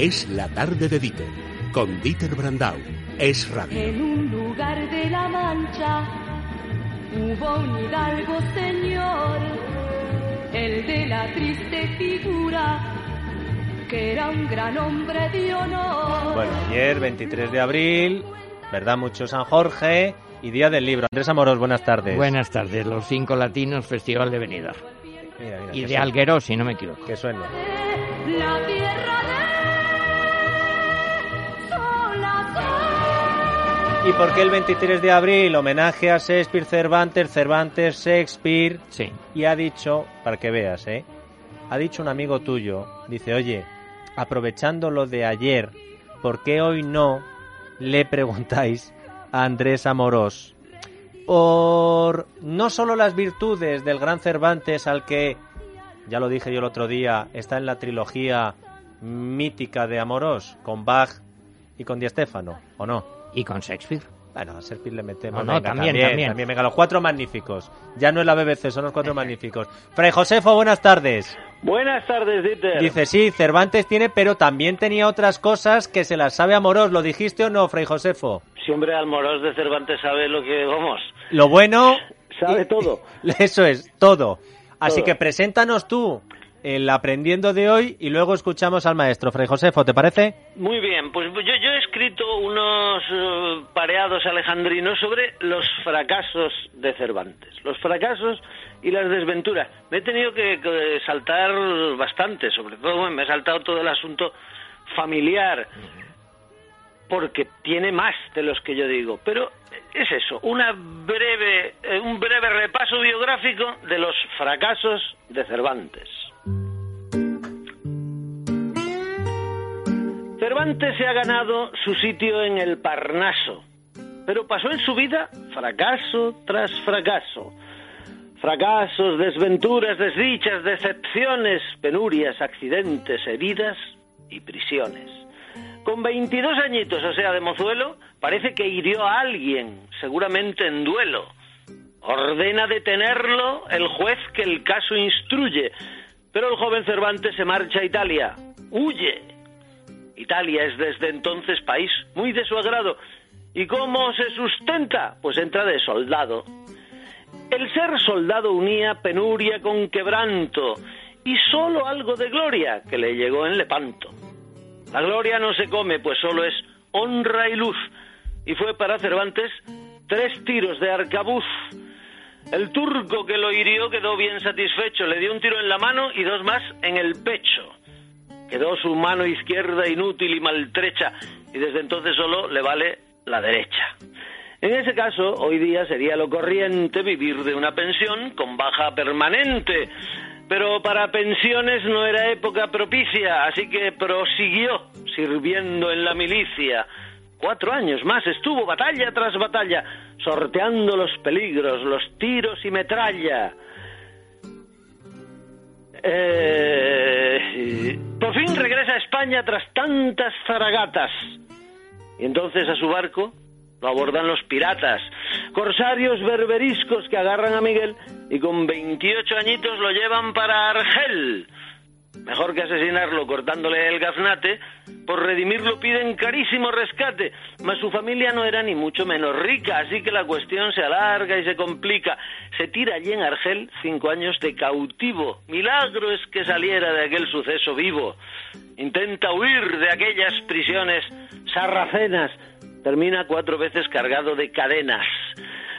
Es la tarde de Dieter, con Dieter Brandau. Es radio. En un lugar de la Mancha hubo un hidalgo señor, el de la triste figura, que era un gran hombre de honor. Bueno, ayer, 23 de abril, ¿verdad? Mucho San Jorge y Día del Libro. Andrés Amoros, buenas tardes. Buenas tardes, los cinco latinos, Festival de Benidorm. Mira, mira, Y de suena, Alguero, si no me equivoco. Que suene. La ¿Y por qué el 23 de abril? Homenaje a Shakespeare, Cervantes, Cervantes, Shakespeare. Sí. Y ha dicho, para que veas, ¿eh? Ha dicho un amigo tuyo, dice, oye, aprovechando lo de ayer, ¿por qué hoy no le preguntáis a Andrés Amorós por no solo las virtudes del gran Cervantes al que, ya lo dije yo el otro día, está en la trilogía mítica de Amorós, con Bach y con Di Stéfano, ¿o no? Y con Shakespeare. Bueno, a Shakespeare le metemos. No, no, venga, también, también. Venga, los cuatro magníficos. Ya no es la BBC, son los cuatro magníficos. Fray Josefo, buenas tardes. Buenas tardes, Dieter. Dice, sí, Cervantes tiene, pero también tenía otras cosas que se las sabe Amorós. ¿Lo dijiste o no, Fray Josefo? Siempre Almorós de Cervantes sabe lo que vamos. Lo bueno... Sabe todo. Eso es, todo. Así Todo. que preséntanos tú el aprendiendo de hoy y luego escuchamos al maestro. Fray Josefo, ¿te parece? Muy bien, pues yo, yo he escrito unos eh, pareados alejandrinos sobre los fracasos de Cervantes. Los fracasos y las desventuras. Me he tenido que, saltar bastante, sobre todo me he saltado todo el asunto familiar, porque tiene más de los que yo digo. Pero es eso, una breve, eh, un breve repaso biográfico de los fracasos de Cervantes. Cervantes se ha ganado su sitio en el Parnaso, pero pasó en su vida fracaso tras fracaso. Fracasos, desventuras, desdichas, decepciones, penurias, accidentes, heridas y prisiones. Con 22 añitos, o sea, de mozuelo, parece que hirió a alguien, seguramente en duelo. Ordena detenerlo el juez que el caso instruye, pero el joven Cervantes se marcha a Italia, huye. Italia es desde entonces país muy de su agrado. ¿Y cómo se sustenta? Pues entra de soldado. El ser soldado unía penuria con quebranto y solo algo de gloria que le llegó en Lepanto. La gloria no se come, pues solo es honra y luz. Y fue para Cervantes tres tiros de arcabuz. El turco que lo hirió quedó bien satisfecho, le dio un tiro en la mano y dos más en el pecho. Quedó su mano izquierda inútil y maltrecha y desde entonces solo le vale la derecha. En ese caso, hoy día sería lo corriente vivir de una pensión con baja permanente. Pero para pensiones no era época propicia, así que prosiguió sirviendo en la milicia. Cuatro años más estuvo batalla tras batalla, sorteando los peligros, los tiros y metralla. Eh, por fin regresa a España tras tantas zaragatas. Y entonces a su barco lo abordan los piratas, corsarios berberiscos que agarran a Miguel y con 28 añitos lo llevan para Argel. Mejor que asesinarlo cortándole el gaznate, por redimirlo piden carísimo rescate, mas su familia no era ni mucho menos rica, así que la cuestión se alarga y se complica. Se tira allí en Argel cinco años de cautivo. Milagro es que saliera de aquel suceso vivo. Intenta huir de aquellas prisiones sarracenas. Termina cuatro veces cargado de cadenas.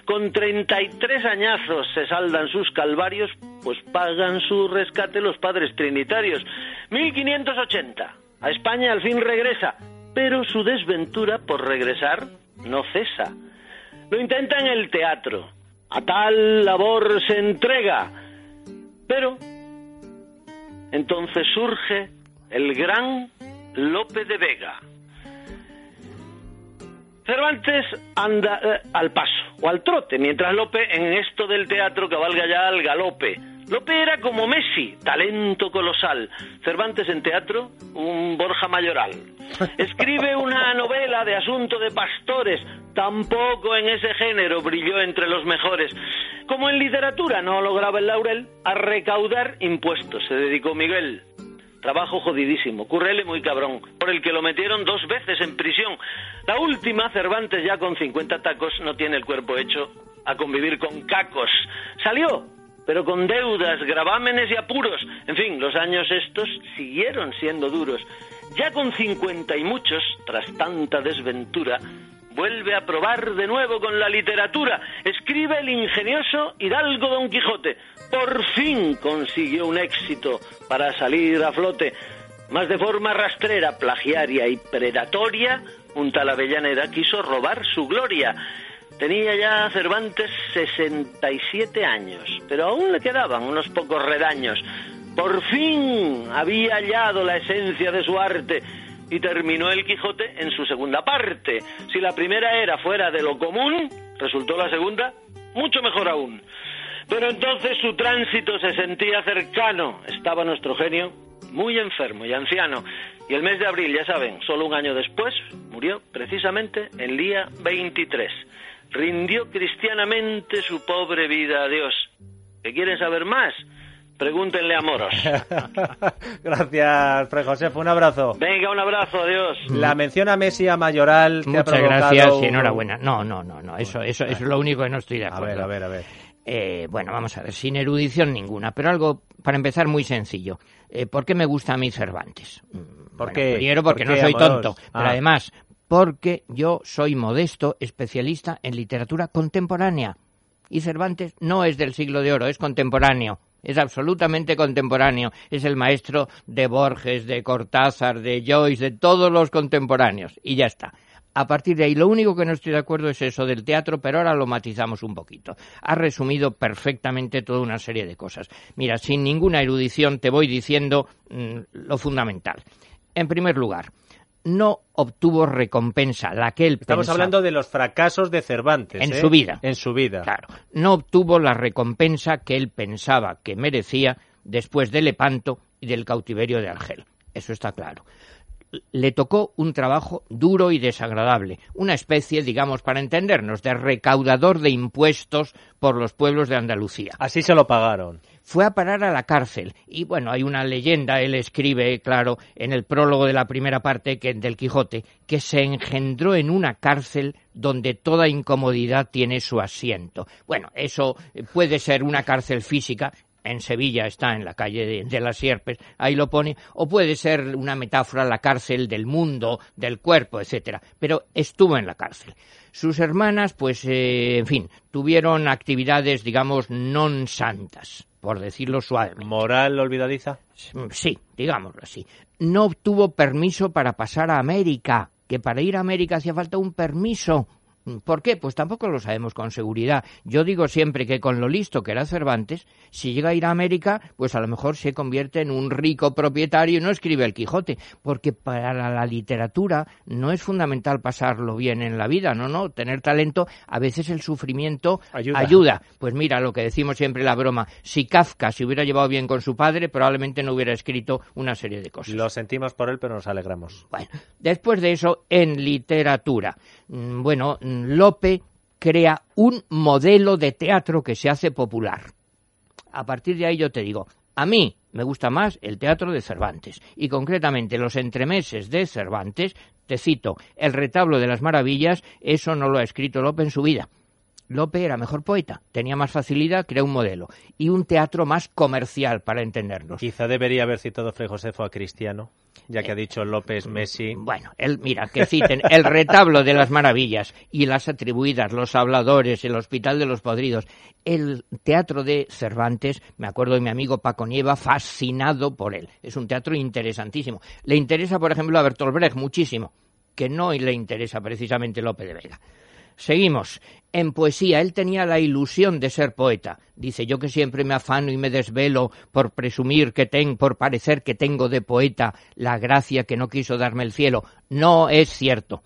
Con 33 añazos se saldan sus calvarios, pues pagan su rescate los padres trinitarios. 1580. A España al fin regresa, pero su desventura por regresar no cesa. Lo intenta en el teatro. A tal labor se entrega. Pero entonces surge el gran Lope de Vega. Cervantes anda eh, al paso o al trote, mientras Lope en esto del teatro cabalga ya al galope. Lope era como Messi, talento colosal. Cervantes en teatro, un Borja Mayoral. Escribe una novela de asunto de pastores, tampoco en ese género brilló entre los mejores. Como en literatura no lograba el laurel, a recaudar impuestos se dedicó Miguel. Trabajo jodidísimo, currele muy cabrón, por el que lo metieron dos veces en prisión. La última, Cervantes, ya con 50 tacos, no tiene el cuerpo hecho a convivir con cacos. Salió, pero con deudas, gravámenes y apuros. En fin, los años estos siguieron siendo duros. Ya con 50 y muchos, tras tanta desventura, vuelve a probar de nuevo con la literatura. Escribe el ingenioso Hidalgo Don Quijote. Por fin consiguió un éxito para salir a flote. Más de forma rastrera, plagiaria y predatoria, un tal Avellaneda quiso robar su gloria. Tenía ya Cervantes 67 años, pero aún le quedaban unos pocos redaños. Por fin había hallado la esencia de su arte y terminó el Quijote en su segunda parte. Si la primera era fuera de lo común, resultó la segunda mucho mejor aún. Pero entonces su tránsito se sentía cercano. Estaba nuestro genio muy enfermo y anciano. Y el mes de abril, ya saben, solo un año después, murió precisamente el día 23. Rindió cristianamente su pobre vida a Dios. ¿Qué quieren saber más? Pregúntenle a Moros. gracias, Fray José. Un abrazo. Venga, un abrazo, adiós. La mención a Messi a Mayoral. Muchas gracias y enhorabuena. No, no, no, no. Eso, eso, eso es lo único que no estoy de acuerdo. A ver, a ver, a ver. Eh, bueno, vamos a ver, sin erudición ninguna, pero algo, para empezar, muy sencillo. Eh, ¿Por qué me gusta a mí Cervantes? Mm, ¿Por qué? Primero porque no soy tonto, pero ah. además porque yo soy modesto especialista en literatura contemporánea. Y Cervantes no es del siglo de oro, es contemporáneo es absolutamente contemporáneo, es el maestro de Borges, de Cortázar, de Joyce, de todos los contemporáneos, y ya está. A partir de ahí, lo único que no estoy de acuerdo es eso del teatro, pero ahora lo matizamos un poquito. Ha resumido perfectamente toda una serie de cosas. Mira, sin ninguna erudición te voy diciendo mm, lo fundamental. En primer lugar, no obtuvo recompensa, la que él Estamos hablando de los fracasos de Cervantes. En ¿eh? su vida. En su vida. Claro. No obtuvo la recompensa que él pensaba que merecía después del Lepanto y del cautiverio de Argel. Eso está claro. Le tocó un trabajo duro y desagradable, una especie, digamos, para entendernos, de recaudador de impuestos por los pueblos de Andalucía. Así se lo pagaron fue a parar a la cárcel. Y bueno, hay una leyenda, él escribe, claro, en el prólogo de la primera parte que, del Quijote, que se engendró en una cárcel donde toda incomodidad tiene su asiento. Bueno, eso puede ser una cárcel física, en Sevilla está en la calle de, las Sierpes, ahí lo pone, o puede ser una metáfora la cárcel del mundo, del cuerpo, etcétera, pero estuvo en la cárcel. Sus hermanas, pues, eh, en fin, tuvieron actividades, digamos, non santas por decirlo suave. ¿Moral olvidadiza? Sí, digámoslo así. No obtuvo permiso para pasar a América, que para ir a América hacía falta un permiso ¿Por qué? Pues tampoco lo sabemos con seguridad. Yo digo siempre que con lo listo que era Cervantes, si llega a ir a América, pues a lo mejor se convierte en un rico propietario y no escribe el Quijote, porque para la literatura no es fundamental pasarlo bien en la vida, no, no, tener talento, a veces el sufrimiento ayuda. Pues mira, lo que decimos siempre la broma, si Kafka se hubiera llevado bien con su padre, probablemente no hubiera escrito una serie de cosas. Lo sentimos por él, pero nos alegramos. Bueno, después de eso, en literatura. Mm, bueno, Lope crea un modelo de teatro que se hace popular. A partir de ahí yo te digo, a mí me gusta más el teatro de Cervantes y concretamente los entremeses de Cervantes, te cito, el retablo de las maravillas, eso no lo ha escrito Lope en su vida. Lope era mejor poeta, tenía más facilidad, creó un modelo y un teatro más comercial para entendernos. Quizá debería haber citado Fray Josefo a Cristiano, ya que ha dicho López Messi. Bueno, él, mira, que citen el retablo de las maravillas y las atribuidas, los habladores, el hospital de los podridos, el teatro de Cervantes, me acuerdo de mi amigo Paco Nieva, fascinado por él. Es un teatro interesantísimo. Le interesa, por ejemplo, a Bertolt Brecht muchísimo, que no le interesa precisamente Lope de Vega. Seguimos. En poesía, él tenía la ilusión de ser poeta. Dice, yo que siempre me afano y me desvelo por presumir que tengo, por parecer que tengo de poeta la gracia que no quiso darme el cielo. No es cierto.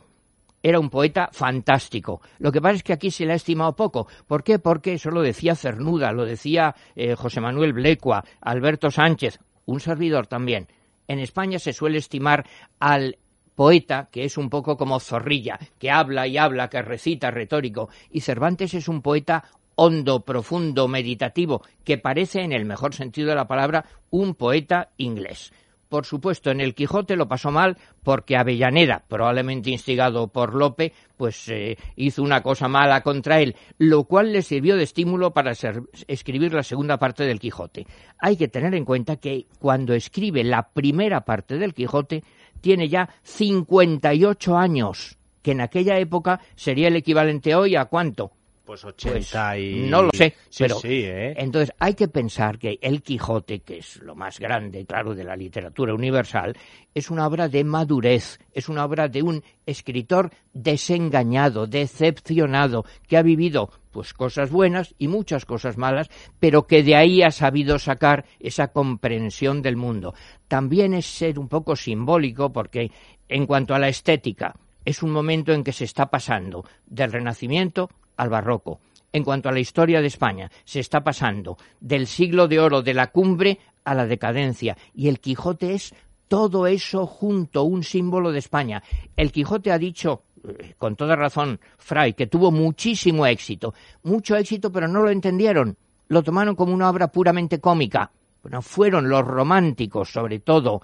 Era un poeta fantástico. Lo que pasa es que aquí se le ha estimado poco. ¿Por qué? Porque eso lo decía Cernuda, lo decía eh, José Manuel Blecua, Alberto Sánchez, un servidor también. En España se suele estimar al poeta que es un poco como zorrilla, que habla y habla, que recita retórico, y Cervantes es un poeta hondo, profundo, meditativo, que parece, en el mejor sentido de la palabra, un poeta inglés. Por supuesto, en el Quijote lo pasó mal porque Avellaneda, probablemente instigado por Lope, pues eh, hizo una cosa mala contra él, lo cual le sirvió de estímulo para escribir la segunda parte del Quijote. Hay que tener en cuenta que cuando escribe la primera parte del Quijote tiene ya 58 años, que en aquella época sería el equivalente hoy a cuánto? Pues 80 pues, y... No lo sé, pero sí, ¿eh? entonces hay que pensar que El Quijote, que es lo más grande, claro, de la literatura universal, es una obra de madurez, es una obra de un escritor desengañado, decepcionado, que ha vivido pues cosas buenas y muchas cosas malas, pero que de ahí ha sabido sacar esa comprensión del mundo. También es ser un poco simbólico porque en cuanto a la estética, es un momento en que se está pasando del Renacimiento al barroco. En cuanto a la historia de España, se está pasando del siglo de oro de la cumbre a la decadencia. Y el Quijote es todo eso junto, un símbolo de España. El Quijote ha dicho, eh, con toda razón, Fray, que tuvo muchísimo éxito. Mucho éxito, pero no lo entendieron. Lo tomaron como una obra puramente cómica. Bueno, fueron los románticos, sobre todo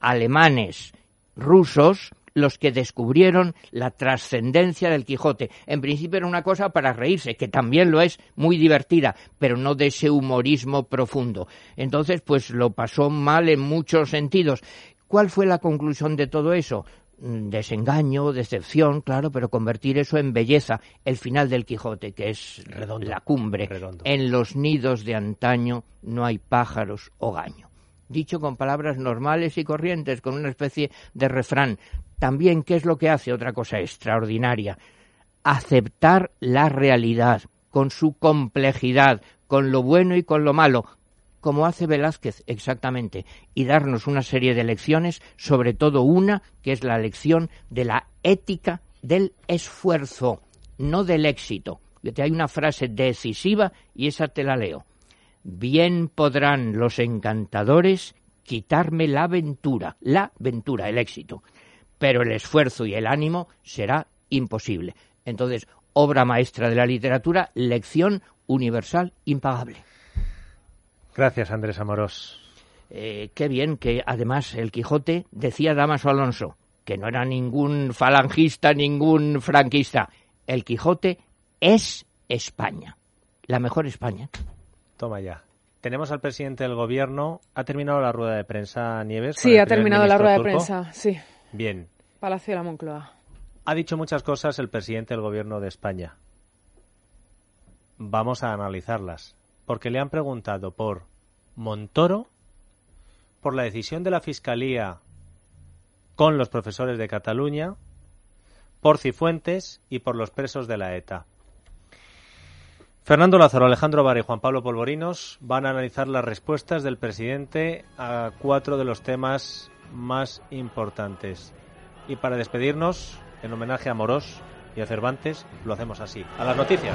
alemanes, rusos, los que descubrieron la trascendencia del Quijote. En principio era una cosa para reírse, que también lo es, muy divertida, pero no de ese humorismo profundo. Entonces, pues lo pasó mal en muchos sentidos. ¿Cuál fue la conclusión de todo eso? Mm, desengaño, decepción, claro, pero convertir eso en belleza, el final del Quijote, que es la cumbre. En los nidos de antaño no hay pájaros o gaño dicho con palabras normales y corrientes, con una especie de refrán. También, ¿qué es lo que hace? Otra cosa extraordinaria. Aceptar la realidad, con su complejidad, con lo bueno y con lo malo, como hace Velázquez exactamente, y darnos una serie de lecciones, sobre todo una, que es la lección de la ética del esfuerzo, no del éxito. Hay una frase decisiva y esa te la leo. Bien podrán los encantadores quitarme la ventura, la ventura, el éxito, pero el esfuerzo y el ánimo será imposible. Entonces, obra maestra de la literatura, lección universal impagable. Gracias, Andrés Amorós. Eh, qué bien que además el Quijote decía Damaso Alonso, que no era ningún falangista, ningún franquista. El Quijote es España, la mejor España. Toma ya. Tenemos al presidente del gobierno. ¿Ha terminado la rueda de prensa, Nieves? Sí, ha terminado la rueda de prensa, sí. Bien. Palacio de la Moncloa. Ha dicho muchas cosas el presidente del gobierno de España. Vamos a analizarlas. Porque le han preguntado por Montoro, por la decisión de la Fiscalía con los profesores de Cataluña, por Cifuentes y por los presos de la ETA. Fernando Lázaro, Alejandro Vara y Juan Pablo Polvorinos van a analizar las respuestas del presidente a cuatro de los temas más importantes. Y para despedirnos, en homenaje a Morós y a Cervantes, lo hacemos así. A las noticias.